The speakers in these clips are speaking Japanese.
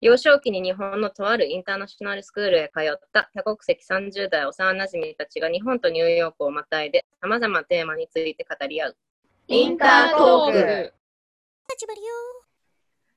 幼少期に日本のとあるインターナショナルスクールへ通った多国籍30代幼馴染たちが日本とニューヨークをまたいで様々なテーマについて語り合う。インタートーク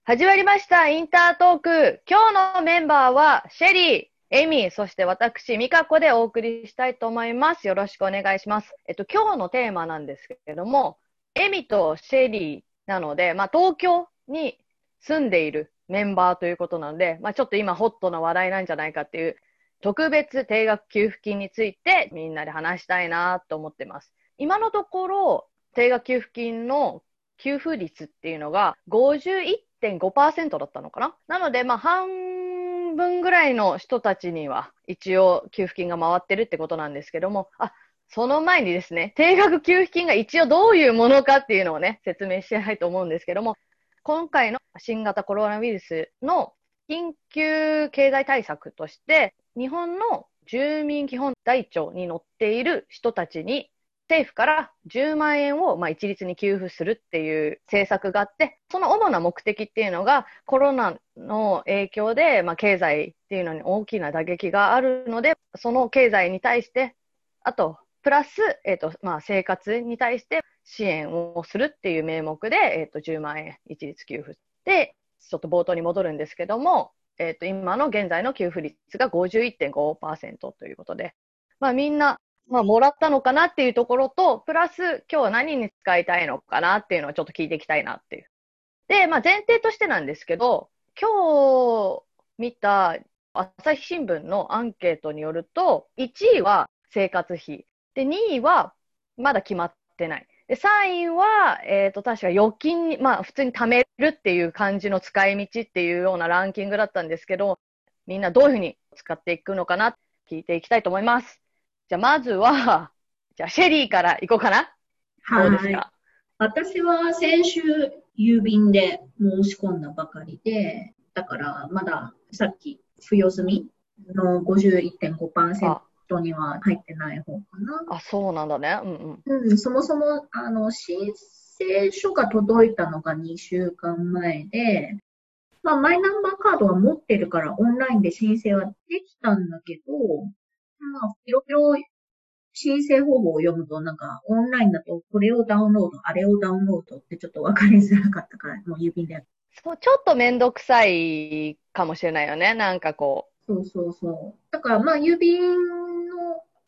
始まりました、インタートーク。今日のメンバーは、シェリー、エミ、そして私、ミカコでお送りしたいと思います。よろしくお願いします。えっと、今日のテーマなんですけれども、エミとシェリーなので、まあ、東京に住んでいるメンバーということなので、まあ、ちょっと今ホットな話題なんじゃないかっていう特別定額給付金についてみんなで話したいなと思ってます。今のところ定額給付金の給付率っていうのが51 1.5%だったのかな？なので、まあ、半分ぐらいの人たちには一応給付金が回ってるってことなんですけども、あ、その前にですね、定額給付金が一応どういうものかっていうのをね、説明したいと思うんですけども、今回の新型コロナウイルスの緊急経済対策として、日本の住民基本台帳に載っている人たちに政府から10万円をまあ一律に給付するっていう政策があって、その主な目的っていうのがコロナの影響でまあ経済っていうのに大きな打撃があるので、その経済に対して、あと、プラス、え、ー、と、まあ生活に対して支援をするっていう名目で、え、ー、と、10万円一律給付。で、ちょっと冒頭に戻るんですけども、え、ー、と、今の現在の給付率が51.5%ということで、まあみんな、まあもらったのかなっていうところと、プラス今日は何に使いたいのかなっていうのをちょっと聞いていきたいなっていう。で、まあ前提としてなんですけど、今日見た朝日新聞のアンケートによると、1位は生活費。で、2位はまだ決まってない。で、3位は、えっ、ー、と、確か預金に、まあ、普通に貯めるっていう感じの使い道っていうようなランキングだったんですけど、みんなどういうふうに使っていくのかな聞いていきたいと思います。じゃあ、まずは、じゃあ、シェリーから行こうかな。はい。どうですか？私は先週、郵便で申し込んだばかりで、だからまださっき付与済みの51.5%人には入ってない方かな。あ、そうなんだね。うんうん。うん、そもそも、あの、申請書が届いたのが2週間前で、まあ、マイナンバーカードは持ってるからオンラインで申請はできたんだけど、まあ、いろいろ申請方法を読むと、なんか、オンラインだと、これをダウンロード、あれをダウンロードってちょっと分かりづらかったから、もう郵便で。そう、ちょっとめんどくさいかもしれないよね、なんかこう。そうそうそう。だから、まあ、郵便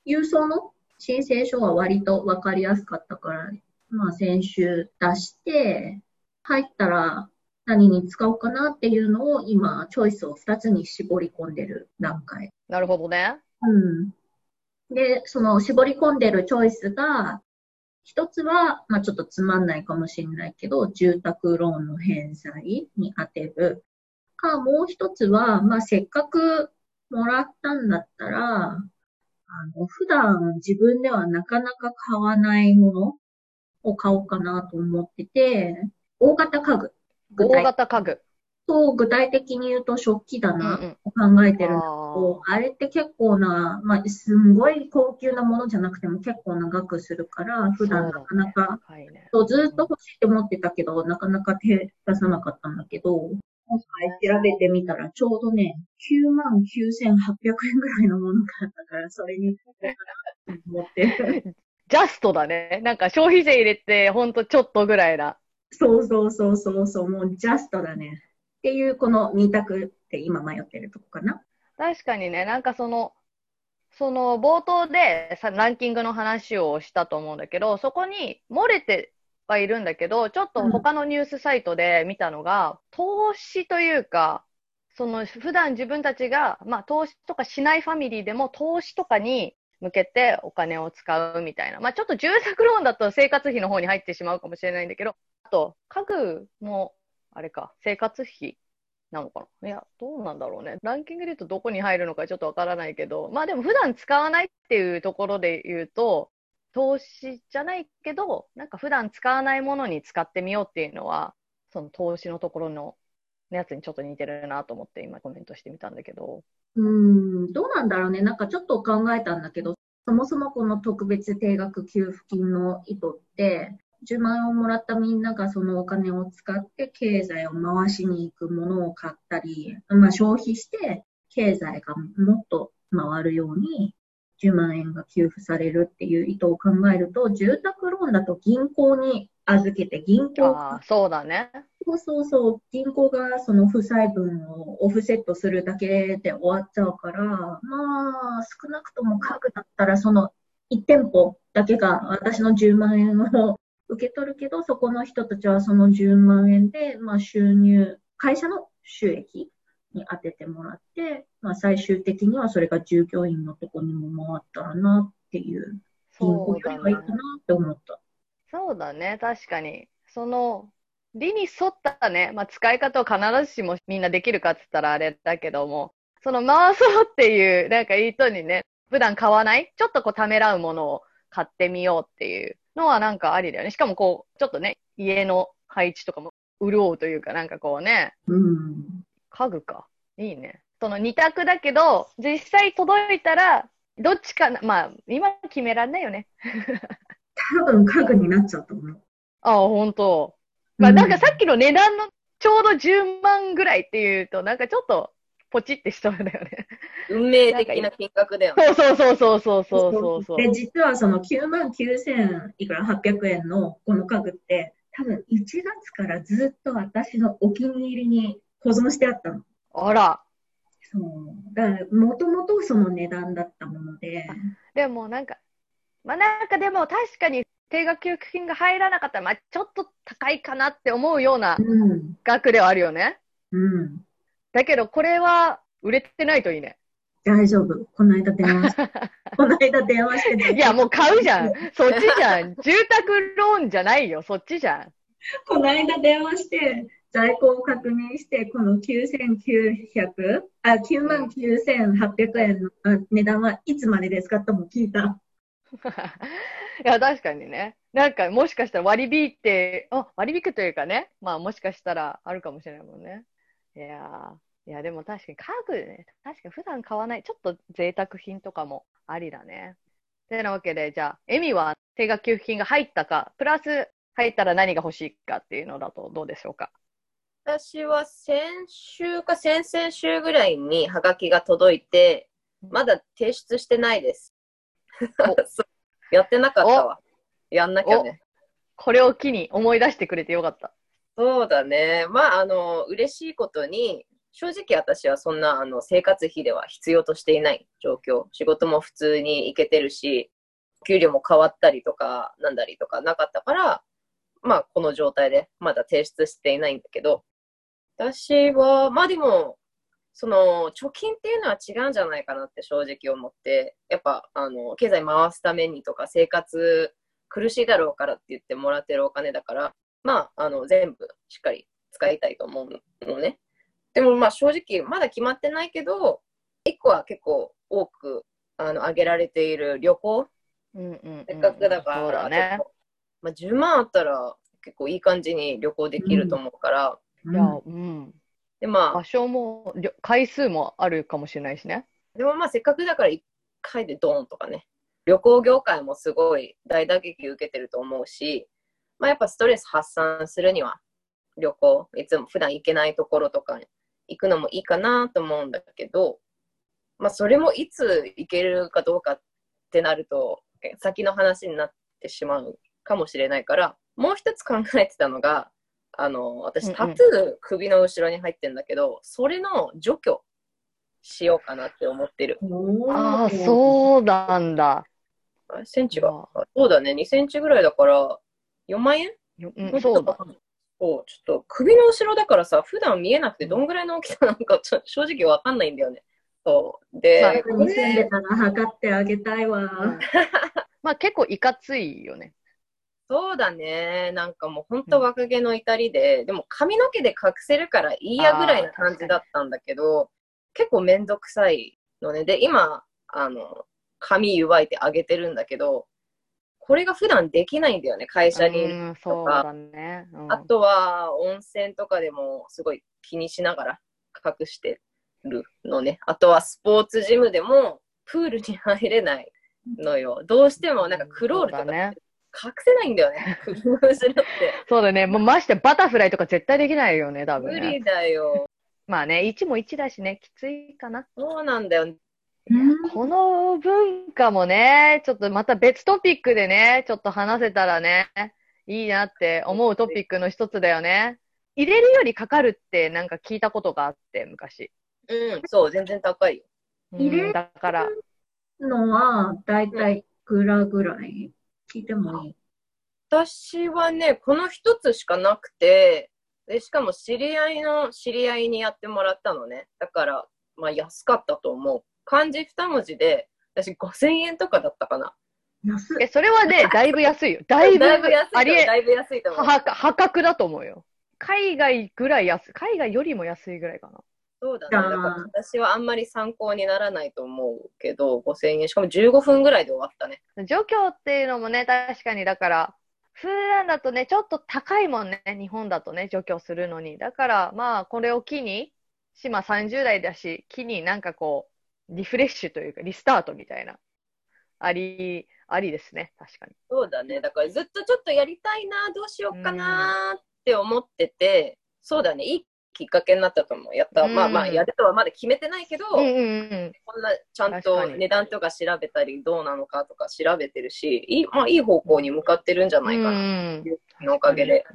郵送の申請書は割と分かりやすかったから、まあ先週出して、入ったら何に使おうかなっていうのを今、チョイスを2つに絞り込んでる段階。なるほどね。うん。で、その絞り込んでるチョイスが、一つは、まあちょっとつまんないかもしれないけど、住宅ローンの返済に当てる。か、もう一つは、まあせっかくもらったんだったら、あの、普段自分ではなかなか買わないものを買おうかなと思ってて、大型家具。大型家具。と、具体的に言うと食器棚を考えてるんだけど、あれって結構な、まあ、すんごい高級なものじゃなくても結構な額するから、普段なかなか、そう、ね、ずっと欲しいって思ってたけど、なかなか手出さなかったんだけど、今回調べてみたら、ちょうどね、9万9800円ぐらいのものがあったから、それに 思って。ジャストだね。なんか消費税入れて、ほんとちょっとぐらいだ。そうそうそうそうそう、もうジャストだね。っていう、この2択って今迷ってるとこかな。確かにね、なんかその、その冒頭でさランキングの話をしたと思うんだけど、そこに漏れてはいるんだけど、ちょっと他のニュースサイトで見たのが、うん、投資というか、その普段自分たちが、まあ投資とかしないファミリーでも投資とかに向けてお金を使うみたいな。まあちょっと住宅ローンだと生活費の方に入ってしまうかもしれないんだけど、あと家具も、あれか、生活費なのかな？いや、どうなんだろうね。ランキングで言うとどこに入るのかちょっとわからないけど、まあでも普段使わないっていうところで言うと、投資じゃないけど、なんか普段使わないものに使ってみようっていうのは、その投資のところのやつにちょっと似てるなと思って今コメントしてみたんだけど。うん、どうなんだろうね。なんかちょっと考えたんだけど、そもそもこの特別定額給付金の意図って、10万円をもらったみんながそのお金を使って経済を回しに行くものを買ったり、まあ、消費して経済がもっと回るように10万円が給付されるっていう意図を考えると、住宅ローンだと銀行に預けて銀行ああ、そうだね。そうそうそう、銀行がその負債分をオフセットするだけで終わっちゃうから、まあ、少なくとも家具だったらその1店舗だけが私の10万円を受け取るけど、そこの人たちはその10万円で、まあ、収入、会社の収益に当ててもらって、まあ、最終的にはそれが従業員のとこにも回ったらなっていう、そうだねいいかなって思った。そうだね、確かに。その、理に沿ったね、まあ、使い方を必ずしもみんなできるかって言ったらあれだけども、その回そうっていう、なんか意図にね、普段買わない、ちょっとこうためらうものを買ってみようっていうのはなんかありだよね。しかもこう、ちょっとね、家の配置とかも潤うというか、なんかこうね、うん。家具か。いいね。その二択だけど、実際届いたら、どっちかな、まあ、今決めらんないよね。多分家具になっちゃうと思う。ああ、本当。まあ、なんかさっきの値段のちょうど10万ぐらいっていうと、なんかちょっとポチってしそうだよね。運命的な金額だよね。そうそうそうそうそうそうそう。で、実はその9万9000いくら800円のこの家具って、多分1月からずっと私のお気に入りに保存してあったの。あら。そう。だから、もともとその値段だったもので、でもなんか、まあなんかでも確かに定額給付金が入らなかったら、まあちょっと高いかなって思うようなうん。額ではあるよね。うん。だけどこれは売れてないといいね。大丈夫。この間電話して、この間電話していやもう買うじゃん。そっちじゃん。住宅ローンじゃないよ。そっちじゃん。この間電話して、在庫を確認して、この9900、あ、9万9800円のあ値段はいつまでですかとも聞いた。いや、確かにね。なんか、もしかしたら割り引いて、あ、割り引くというかね、まあ、もしかしたらあるかもしれないもんね。いやー、いや、でも確かに家具ね、確かに普段買わない、ちょっと贅沢品とかもありだね。てなわけで、じゃあ、エミは定額給付金が入ったか、プラス入ったら何が欲しいかっていうのだとどうでしょうか？私は先週か先々週ぐらいにハガキが届いて、まだ提出してないです。やってなかったわ。やんなきゃね。これを機に思い出してくれてよかった。そうだね。まあ、あの、嬉しいことに、正直私はそんなあの生活費では必要としていない状況。仕事も普通に行けてるし、給料も変わったりとか、なんだりとかなかったから、まあ、この状態でまだ提出していないんだけど、私は、まあでも、その、貯金っていうのは違うんじゃないかなって正直思って、やっぱ、あの、経済回すためにとか、生活苦しいだろうからって言ってもらってるお金だから、まあ、あの、全部しっかり使いたいと思うのね。でもまあ正直まだ決まってないけど、一個は結構多くあの挙げられている旅行、うんうんうん。うんせっかくだから、ね。まあ、10万あったら結構いい感じに旅行できると思うから、いや、うん。でまあ場、所も、回数もあるかもしれないしね。でもまあせっかくだから1回でドーンとかね、旅行業界もすごい大打撃受けてると思うし、まあやっぱストレス発散するには旅行、いつも普段行けないところとかに行くのもいいかなと思うんだけど、まあそれもいつ行けるかどうかってなると、先の話になってしまうかもしれないから、もう一つ考えてたのが、あの、私うんうんタトゥー首の後ろに入ってんだけど、それの除去しようかなって思ってる。ああ、そうなんだ。あセンチが。そうだね、2センチぐらいだから、4万円？ようん、そうだ。。ちょっと首の後ろだからさ、普段見えなくてどんぐらいの大きさなのかちょ 正直わかんないんだよね。そう。で、まあここに住んでたら測ってあげたいわ。まあ結構いかついよね。そうだね。なんかもう本当若気の至りで、でも髪の毛で隠せるからいいやぐらいな感じだったんだけど、結構めんどくさいのね。で、今、あの、髪湯わいてあげてるんだけど、これが普段できないんだよね、会社にいる。うん、そうだね。うんあとは、温泉とかでもすごい気にしながら隠してるのね。あとはスポーツジムでもプールに入れないのよ。どうしてもなんかクロールとか隠せないんだよね。工夫するって。そうだね。もうましてバタフライとか絶対できないよね、多分ね。無理だよ。まあね、1も1だしね、きついかな。そうなんだよ。うんこの文化もね、ちょっとまた別トピックでね、ちょっと話せたらね、いいなって思うトピックの一つだよね。入れるよりかかるってなんか聞いたことがあって、昔。うん、そう、全然高いよ。入れうんだから、のは、だいたいいくらぐらい聞いてもいい？私はね、この一つしかなくて、でしかも知り合いの知り合いにやってもらったのね。だから、まあ安かったと思う。漢字二文字で、私5000円とかだったかな。安え、それはね、だいぶ安いよ。だいぶ、だいぶ安い。だいぶ安いと思う。は破格だと思うよ。海外ぐらい安い。海外よりも安いぐらいかな。そうだね。だから私はあんまり参考にならないと思うけど、5000円。しかも15分ぐらいで終わったね。状況っていうのもね、確かにだから、普段だとね、ちょっと高いもんね、日本だとね、除去するのに。だから、まあ、これを機に、島30代だし、機になんかこう、リフレッシュというか、リスタートみたいな、あり、ありですね、確かに。そうだね。だからずっとちょっとやりたいな、どうしようかなって思ってて、そうだね。いいきっかけになったと思う。やった。うんまあまあ、やるとはまだ決めてないけど、うんうんうん。こんなちゃん確と値段とか調べたりどうなのかとか調べてるし、いい,、まあ、いい方向に向かってるんじゃないかな、うんのおかげで。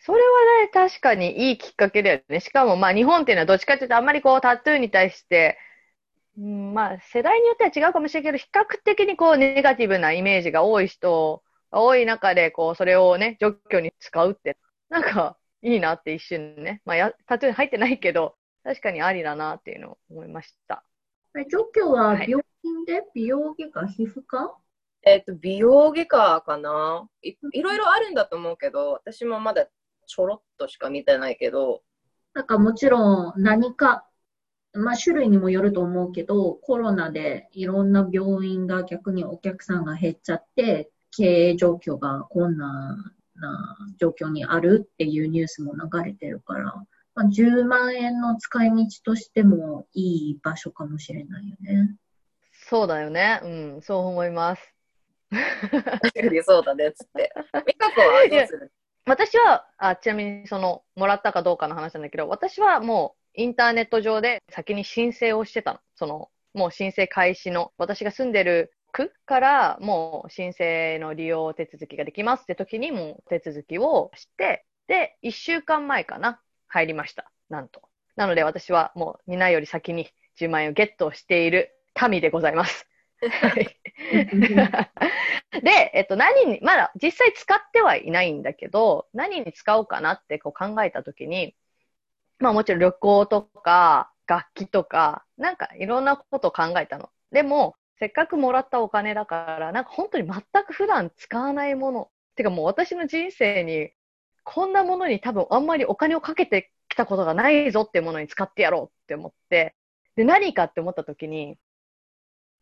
それはね、確かにいいきっかけだよね。しかも、まあ、日本っていうのはどっちかっていうと、あんまりこう、タトゥーに対して、うん、まあ、世代によっては違うかもしれないけど、比較的にこう、ネガティブなイメージが多い人が多い中で、こう、それをね、除去に使うって、なんか、いいなって一瞬ね。まあ、や、タトゥーに入ってないけど、確かにありだなっていうのを思いました。え除去ははい病院で美容外科、皮膚科？えっ、と、美容外科かな？いいろいろあるんだと思うけど、私もまだちょろっとしか見てないけど、なんかもちろん何か、まあ種類にもよると思うけど、コロナでいろんな病院が逆にお客さんが減っちゃって、経営状況が困難な状況にあるっていうニュースも流れてるから、まあ、10万円の使い道としてもいい場所かもしれないよね。そうだよね。うん、そう思います。確かにそうだねっつって。美香子はどうする？私は、あ、ちなみにその、もらったかどうかの話なんだけど、私はもうインターネット上で先に申請をしてたの。その、もう申請開始の、私が住んでる区からもう申請の利用手続きができますって時にもう手続きをして、で、1週間前かな、入りました。なんと。なので私はもう皆より先に10万円をゲットしている民でございます。で、えっと、何に、まだ実際使ってはいないんだけど、何に使おうかなってこう考えたときに、まあもちろん旅行とか、楽器とか、なんかいろんなことを考えたの。でも、せっかくもらったお金だから、なんか本当に全く普段使わないもの。てかもう私の人生に、こんなものに多分あんまりお金をかけてきたことがないぞっていうものに使ってやろうって思って、で、何かって思ったときに、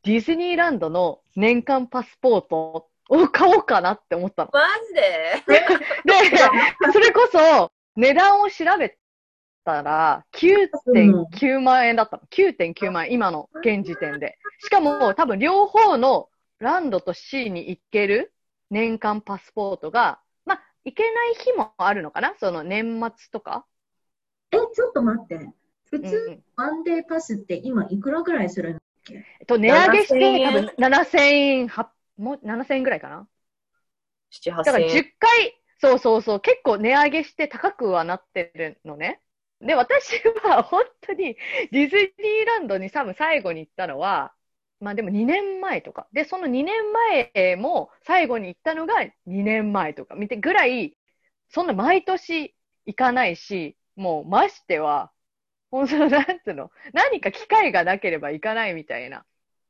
ディズニーランドの年間パスポートを買おうかなって思ったの。マジで？で、それこそ値段を調べたら9.9万円だったの。9.9万円、今の現時点で。しかも多分両方のランドとシーに行ける年間パスポートが、まあ、行けない日もあるのかな？その年末とか？え、ちょっと待って。普うん通、うんワンデーパスって今いくらぐらいするのえっと、値上げして7000円多分7000円、はもう7000円ぐらいかな？7、だから8000円。10回、そうそうそう、結構値上げして高くはなってるのね。で、私は本当にディズニーランドに多分最後に行ったのは、まあでも2年前とか。で、その2年前も最後に行ったのが2年前とか見てぐらい、そんな毎年行かないし、もうましては、本当なんつうの、何か機会がなければ行かないみたいな。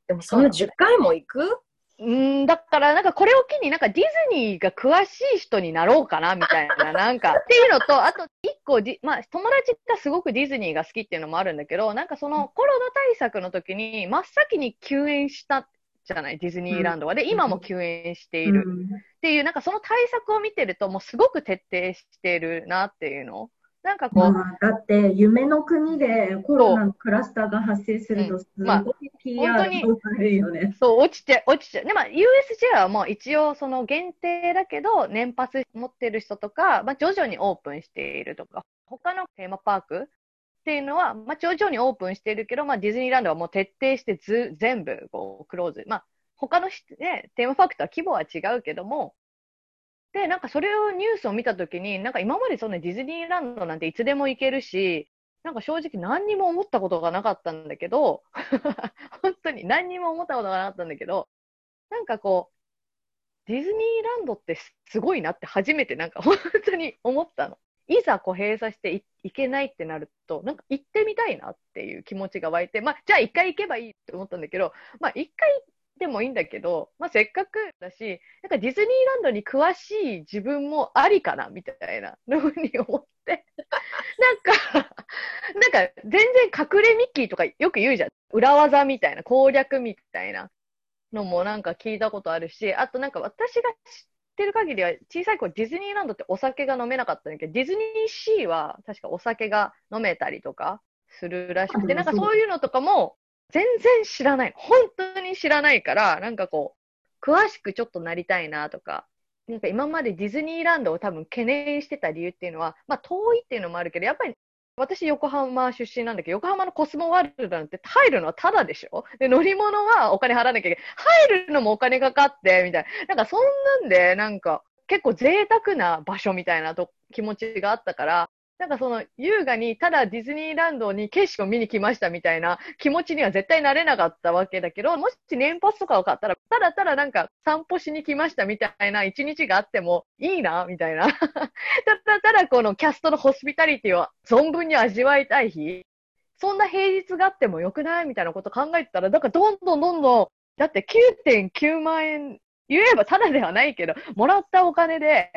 でもそんな10回も行く？うーん、だから、なんかこれを機になんかディズニーが詳しい人になろうかな、みたいな、なんか、っていうのと、あと一個ディ、まあ、友達がすごくディズニーが好きっていうのもあるんだけど、なんかそのコロナ対策の時に真っ先に休園したじゃない、ディズニーランドは。で、今も休園している。っていう、なんかその対策を見てると、もうすごく徹底してるなっていうの。なんかこう、まあ、だって夢の国でコロナのクラスターが発生すると、すごい PR が悪いよね。そう、落ちて、落ちちゃう。で、まあ、USJ はもう一応その限定だけど、年パス持ってる人とか、まあ、徐々にオープンしているとか、他のテーマパークっていうのは、まあ、徐々にオープンしているけど、まあ、ディズニーランドはもう徹底してず全部こうクローズ。まあ、他の、ね、テーマパークとは規模は違うけども、で、なんかそれをニュースを見たときに、なんか今までそのディズニーランドなんていつでも行けるし、なんか正直何にも思ったことがなかったんだけど、本当に何にも思ったことがなかったんだけど、なんかこう、ディズニーランドってすごいなって初めてなんか 本当に思ったの。いざこう閉鎖していけないってなると、なんか行ってみたいなっていう気持ちが湧いて、まあ、じゃあ一回行けばいいって思ったんだけど、まあ一回でもいいんだけど、まあ、せっかくだし、なんかディズニーランドに詳しい自分もありかなみたいな ふうに思って、なんか、なんか全然隠れミッキーとかよく言うじゃん。裏技みたいな、攻略みたいな。のもなんか聞いたことあるし、あとなんか私が知ってる限りは小さい頃ディズニーランドってお酒が飲めなかったんだけど、ディズニーシーは確かお酒が飲めたりとかするらしくて、なんかそういうのとかも全然知らない。本当に知らないから、なんかこう、詳しくちょっとなりたいなとか、なんか今までディズニーランドを多分懸念してた理由っていうのは、まあ遠いっていうのもあるけど、やっぱり私横浜出身なんだけど、横浜のコスモワールドなんて入るのはタダでしょ？で、乗り物はお金払わなきゃいけない。入るのもお金かかって、みたいな。なんかそんなんで、なんか結構贅沢な場所みたいなと気持ちがあったから、なんかその優雅にただディズニーランドに景色を見に来ましたみたいな気持ちには絶対なれなかったわけだけど、もし年パスとかを買ったら、ただただなんか散歩しに来ましたみたいな一日があってもいいな、みたいな。ただただこのキャストのホスピタリティを存分に味わいたい日、そんな平日があってもよくないみたいなこと考えてたら、だからどんどんどんどん、だって9.9万円、言えばただではないけど、もらったお金で、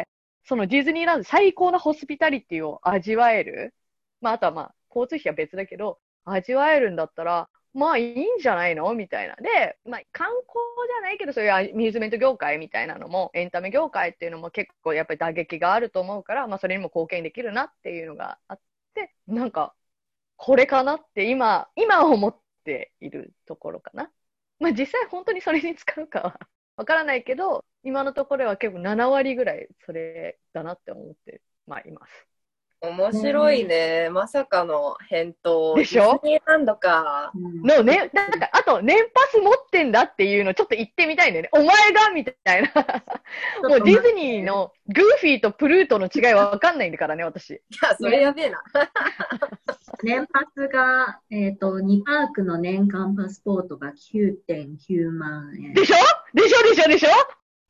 そのディズニーランド最高なホスピタリティを味わえる。まあ、あとはまあ、交通費は別だけど、味わえるんだったら、まあいいんじゃないの？みたいな。で、まあ観光じゃないけど、そういうアミューズメント業界みたいなのも、エンタメ業界っていうのも結構やっぱり打撃があると思うから、まあそれにも貢献できるなっていうのがあって、なんか、これかなって今、今思っているところかな。まあ実際本当にそれに使うかはわからないけど、今のところは結構7割ぐらいそれだなって思ってまあいます。面白いね。まさかの返答。でしょ？ディズニーランドか。のね、なんか、あと、年パス持ってんだっていうのちょっと言ってみたいんだよね。お前がみたいな。もうディズニーのグーフィーとプルートの違いはわかんないんだからね、私。いや、それやべえな。年パスが、えっ、ー、と、2パークの年間パスポートが9.9万円。でしょ？でしょ？でしょ？でしょ？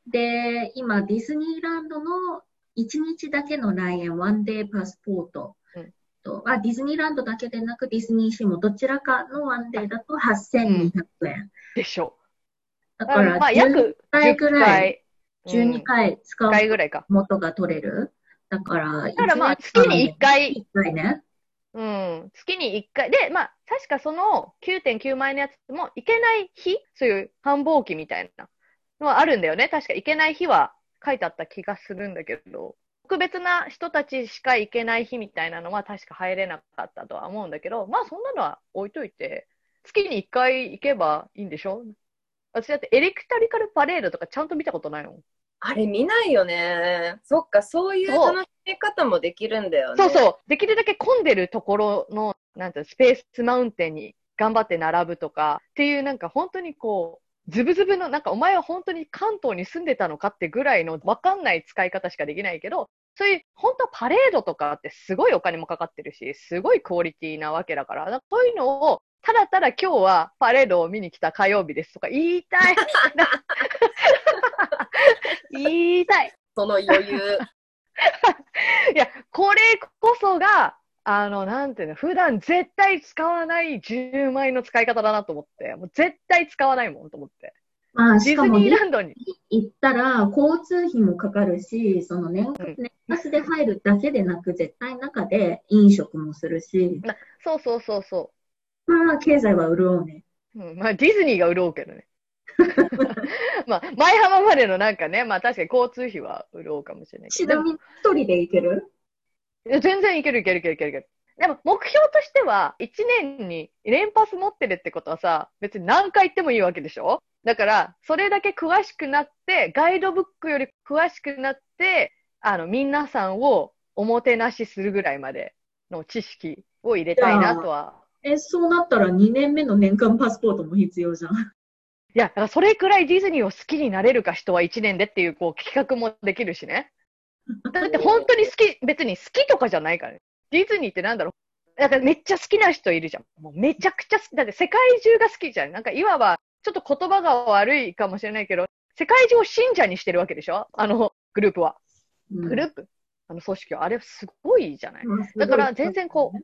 で、今、ディズニーランドの1日だけの来園、ワンデーパスポート、うん、とあディズニーランドだけでなくディズニーシーもどちらかのワンデーだと8200円。でしょ。だから、まあ、約10回ぐらい、12回使うぐらいか元が取れる。だから、だからまあ、月に1回。1回ね。うん。月に1回。で、まあ、確かその9.9万円のやつも、行けない日そういう繁忙期みたいなのはあるんだよね。確か行けない日は書いてあった気がするんだけど、特別な人たちしか行けない日みたいなのは確か入れなかったとは思うんだけど、まあそんなのは置いといて、月に1回行けばいいんでしょ？私だってエレクタリカルパレードとかちゃんと見たことないもん。あれ見ないよね。そっか、そういう楽しみ方もできるんだよね。そうそう。できるだけ混んでるところの、なんてスペースマウンテンに頑張って並ぶとかっていうなんか本当にこう、ズブズブの、なんかお前は本当に関東に住んでたのかってぐらいのわかんない使い方しかできないけど、そういう本当パレードとかってすごいお金もかかってるし、すごいクオリティなわけだから、からそういうのをただただ今日はパレードを見に来た火曜日ですとか言いたい。言いたい。その余裕。いや、これこそがあの、なんていうの、普段絶対使わない10万円の使い方だなと思って、もう絶対使わないもんと思って。まあ、しかもディズニーランドに行ったら交通費もかかるし、その年年パスで入るだけでなく、絶対中で飲食もするし。そうそうそうそう。まあ、経済は潤うね。うん、まあ、ディズニーが潤うけどね。まあ、前浜までのなんかね、まあ確かに交通費は潤うかもしれないけど。ちなみに一人で行ける？いや全然いけるいけるいけるいけるいける。でも目標としては、1年に連パス持ってるってことはさ、別に何回行ってもいいわけでしょ？だから、それだけ詳しくなって、ガイドブックより詳しくなって、あの、皆さんをおもてなしするぐらいまでの知識を入れたいなとは。え、そうなったら2年目の年間パスポートも必要じゃん。いや、だからそれくらいディズニーを好きになれるか人は1年でっていう、こう、企画もできるしね。だって本当に好き、別に好きとかじゃないからね。ディズニーってなんだろう。だからめっちゃ好きな人いるじゃん。もうめちゃくちゃ好き。だって世界中が好きじゃん。なんかいわば、ちょっと言葉が悪いかもしれないけど、世界中を信者にしてるわけでしょ？あのグループは。グループ？あの組織は。あれすごいじゃない？うんだから全然こう、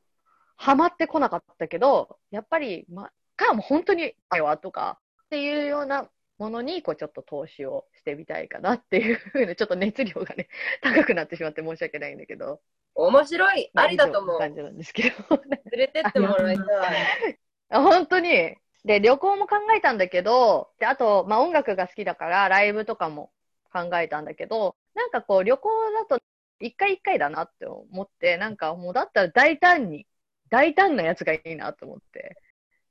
ハマってこなかったけど、やっぱり、ま、か、もう本当に、あよとか、っていうようなものに、こう、ちょっと投資をしてみたいかなっていうふうな、ちょっと熱量がね、高くなってしまって申し訳ないんだけど。面白い。ありだと思う。感じなんですけど。連れてってもらいたい。あ本当に。で、旅行も考えたんだけど、で、あと、まあ、音楽が好きだから、ライブとかも考えたんだけど、なんかこう、旅行だと、一回一回だなって思って、なんかもうだったら大胆に、大胆なやつがいいなと思って、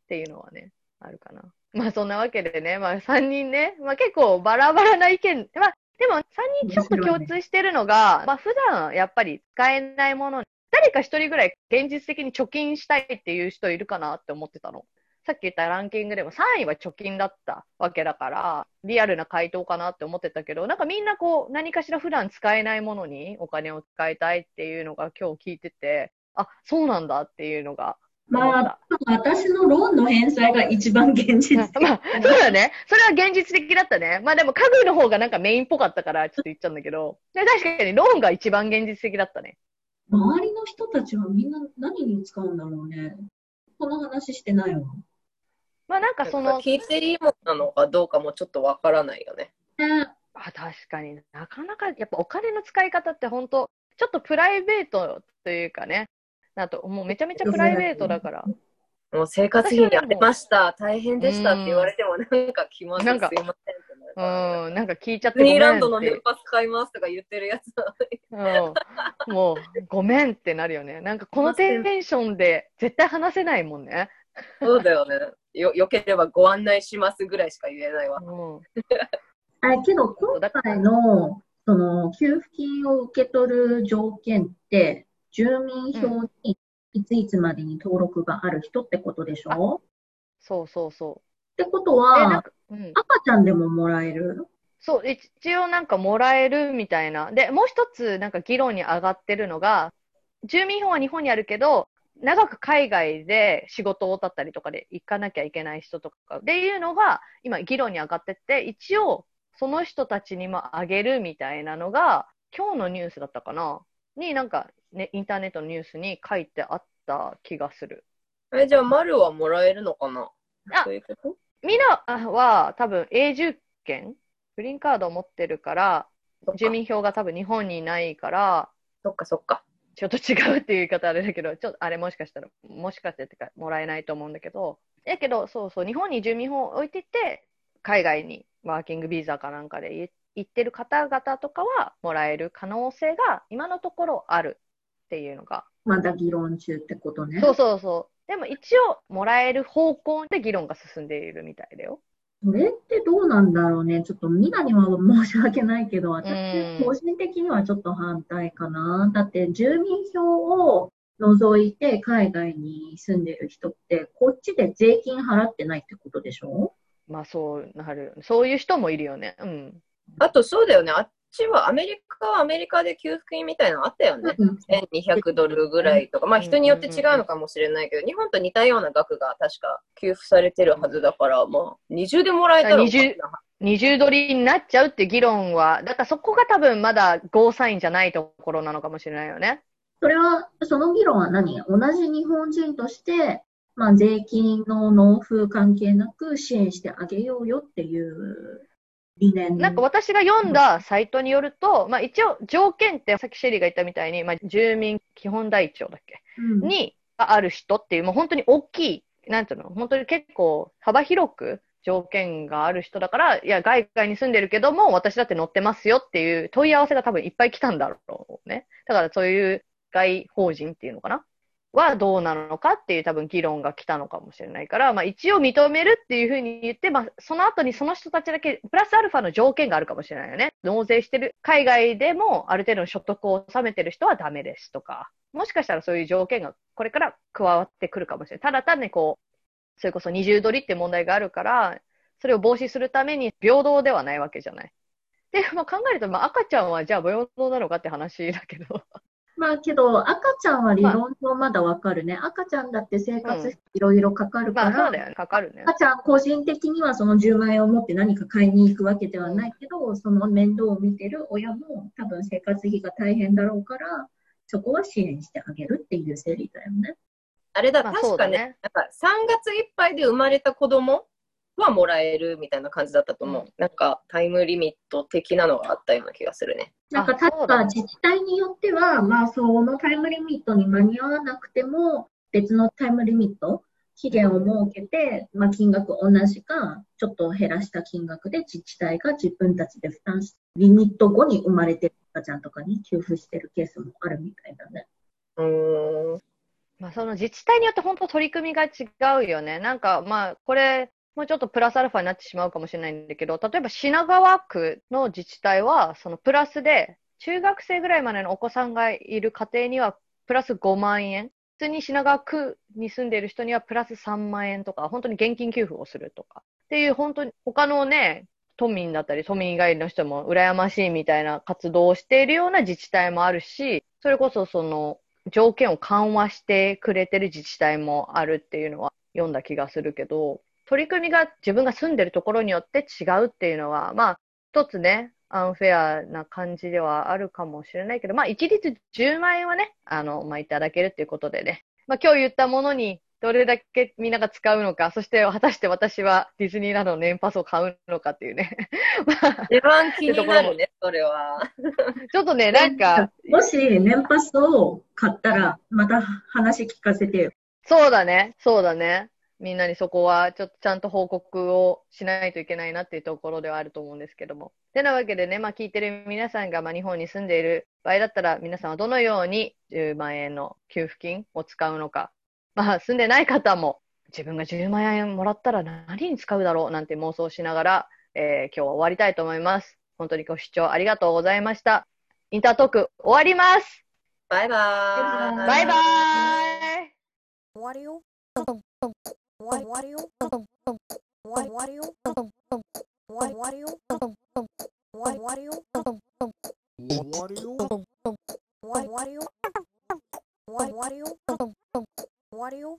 っていうのはね、あるかな。まあそんなわけでね、まあ3人ね、まあ結構バラバラな意見、まあでも3人ちょっと共通してるのが、まあ普段やっぱり使えないものに、誰か一人ぐらい現実的に貯金したいっていう人いるかなって思ってたの。さっき言ったランキングでも3位は貯金だったわけだから、リアルな回答かなって思ってたけど、なんかみんなこう何かしら普段使えないものにお金を使いたいっていうのが今日聞いてて、あ、そうなんだっていうのが。まあ、私のローンの返済が一番現実的。まあ、そうだね。それは現実的だったね。まあでも家具の方がなんかメインっぽかったからちょっと言っちゃうんだけど、で確かにローンが一番現実的だったね。周りの人たちはみんな何に使うんだろうね。この話してないわ。まあなんかその、聞いていいものなのかどうかもちょっとわからないよね。ねあ確かになかなかやっぱお金の使い方って本当ちょっとプライベートというかね、あともうめちゃめちゃプライベートだから。もう生活費に当てました、大変でしたって言われてもなんか気まずいなんかすいませんうん、なんか聞いちゃってディズニーランドの。年パス買いますとか言ってるやつはうん、もうごめんってなるよね。なんかこのテンションで絶対話せないもんね。そうだよね。よ、よければご案内しますぐらいしか言えないわ。うんあけど、今回の、その、給付金を受け取る条件って、住民票にいついつまでに登録がある人ってことでしょ？そうそうそってことは、か、うん。赤ちゃんでももらえる？そう、一応なんかもらえるみたいな。で、もう一つなんか議論に上がってるのが、住民票は日本にあるけど、長く海外で仕事をだったりとかで行かなきゃいけない人とか。っていうのが今議論に上がってって、一応その人たちにもあげるみたいなのが、今日のニュースだったかな？になんかね、インターネットのニュースに書いてあった気がする。え、じゃあ、丸はもらえるのかな？あそういうこと？みんなは多分永住権？グリーンカードを持ってるから、住民票が多分日本にないから、そっかそっか。ちょっと違うっていう言い方あれだけど、ちょっとあれもしかしたら、もしかしてってか、もらえないと思うんだけど、だけど、そうそう、日本に住民票を置いてて、海外にワーキングビザかなんかでい行ってる方々とかはもらえる可能性が今のところあるっていうのが。まだ議論中ってことね。そうそうそう。でも一応、もらえる方向で議論が進んでいるみたいだよ。それってどうなんだろうね。ちょっとミナには申し訳ないけど、うん私、個人的にはちょっと反対かな。だって、住民票を除いて海外に住んでる人って、こっちで税金払ってないってことでしょ？まあそうなる。そういう人もいるよね。うん。あと、そうだよね。あっちはアメリカはアメリカで給付金みたいなのあったよね。うん1200ドルぐらいとか、まあ人によって違うのかもしれないけど、日本と似たような額が確か給付されてるはずだから、まあ、二重でもらえたらおかしいな二重取りになっちゃうって議論は、だからそこが多分まだゴーサインじゃないところなのかもしれないよね。それは、その議論は何？同じ日本人として、まあ、税金の納付関係なく支援してあげようよっていうなんか私が読んだサイトによると、まあ一応条件ってさっきシェリーが言ったみたいに、まあ住民基本台帳だっけ？うん。にある人っていう、もう本当に大きい、なんていうの、本当に結構幅広く条件がある人だから、いや、外外に住んでるけども、私だって乗ってますよっていう問い合わせが多分いっぱい来たんだろうね。だからそういう外法人っていうのかな？はどうなのかっていう多分議論が来たのかもしれないから、まあ一応認めるっていうふうに言って、まあその後にその人たちだけ、プラスアルファの条件があるかもしれないよね。納税してる、海外でもある程度の所得を納めてる人はダメですとか、もしかしたらそういう条件がこれから加わってくるかもしれない。ただ単にこう、それこそ二重取りって問題があるから、それを防止するために平等ではないわけじゃない。で、まあ、考えると、まあ、赤ちゃんはじゃあ平等なのかって話だけど。まあけど、赤ちゃんは理論上まだわかるね。赤ちゃんだって生活費いろいろかかるまから。かかるね。赤ちゃん個人的にはその10万円を持って何か買いに行くわけではないけど、その面倒を見てる親も多分生活費が大変だろうから、そこは支援してあげるっていう整理だよね。あれだ、まあ確かね、ねなんか3月いっぱいで生まれた子供はもらえるみたいな感じだったと思う。うんなんかタイムリミット的なのがあったような気がするね。なんか確か自治体によっては、まあそのタイムリミットに間に合わなくても、別のタイムリミット、期限を設けて、まあ金額同じか、ちょっと減らした金額で自治体が自分たちで負担し、リミット後に生まれてる赤ちゃんとかに給付してるケースもあるみたいだね。うーん。まあ、その自治体によって本当取り組みが違うよね。なんかまあ、これ、もうちょっとプラスアルファになってしまうかもしれないんだけど、例えば品川区の自治体は、そのプラスで、中学生ぐらいまでのお子さんがいる家庭には、プラス5万円。普通に品川区に住んでいる人にはプラス3万円とか、本当に現金給付をするとか。っていう、本当に他のね、都民だったり、都民以外の人も羨ましいみたいな活動をしているような自治体もあるし、それこそその、条件を緩和してくれてる自治体もあるっていうのは読んだ気がするけど、取り組みが自分が住んでるところによって違うっていうのは、まあ、一つね、アンフェアな感じではあるかもしれないけど、まあ、一律10万円はね、あの、まあ、いただけるっていうことでね、まあ、今日言ったものにどれだけみんなが使うのか、そして果たして私はディズニーランドの年パスを買うのかっていうね。まあ一番気になるね、それは。ちょっとね、なんか、もし年パスを買ったら、また話聞かせてよ。そうだね、そうだね。みんなにそこはちょっとちゃんと報告をしないといけないなっていうところではあると思うんですけども。てなわけでね、まあ聞いてる皆さんがまあ日本に住んでいる場合だったら皆さんはどのように10万円の給付金を使うのか。まあ住んでない方も自分が10万円もらったら何に使うだろうなんて妄想しながら、えー今日は終わりたいと思います。本当にご視聴ありがとうございました。インタートーク終わります。バイバーイ。バイバーイ。終わるよ。What do you?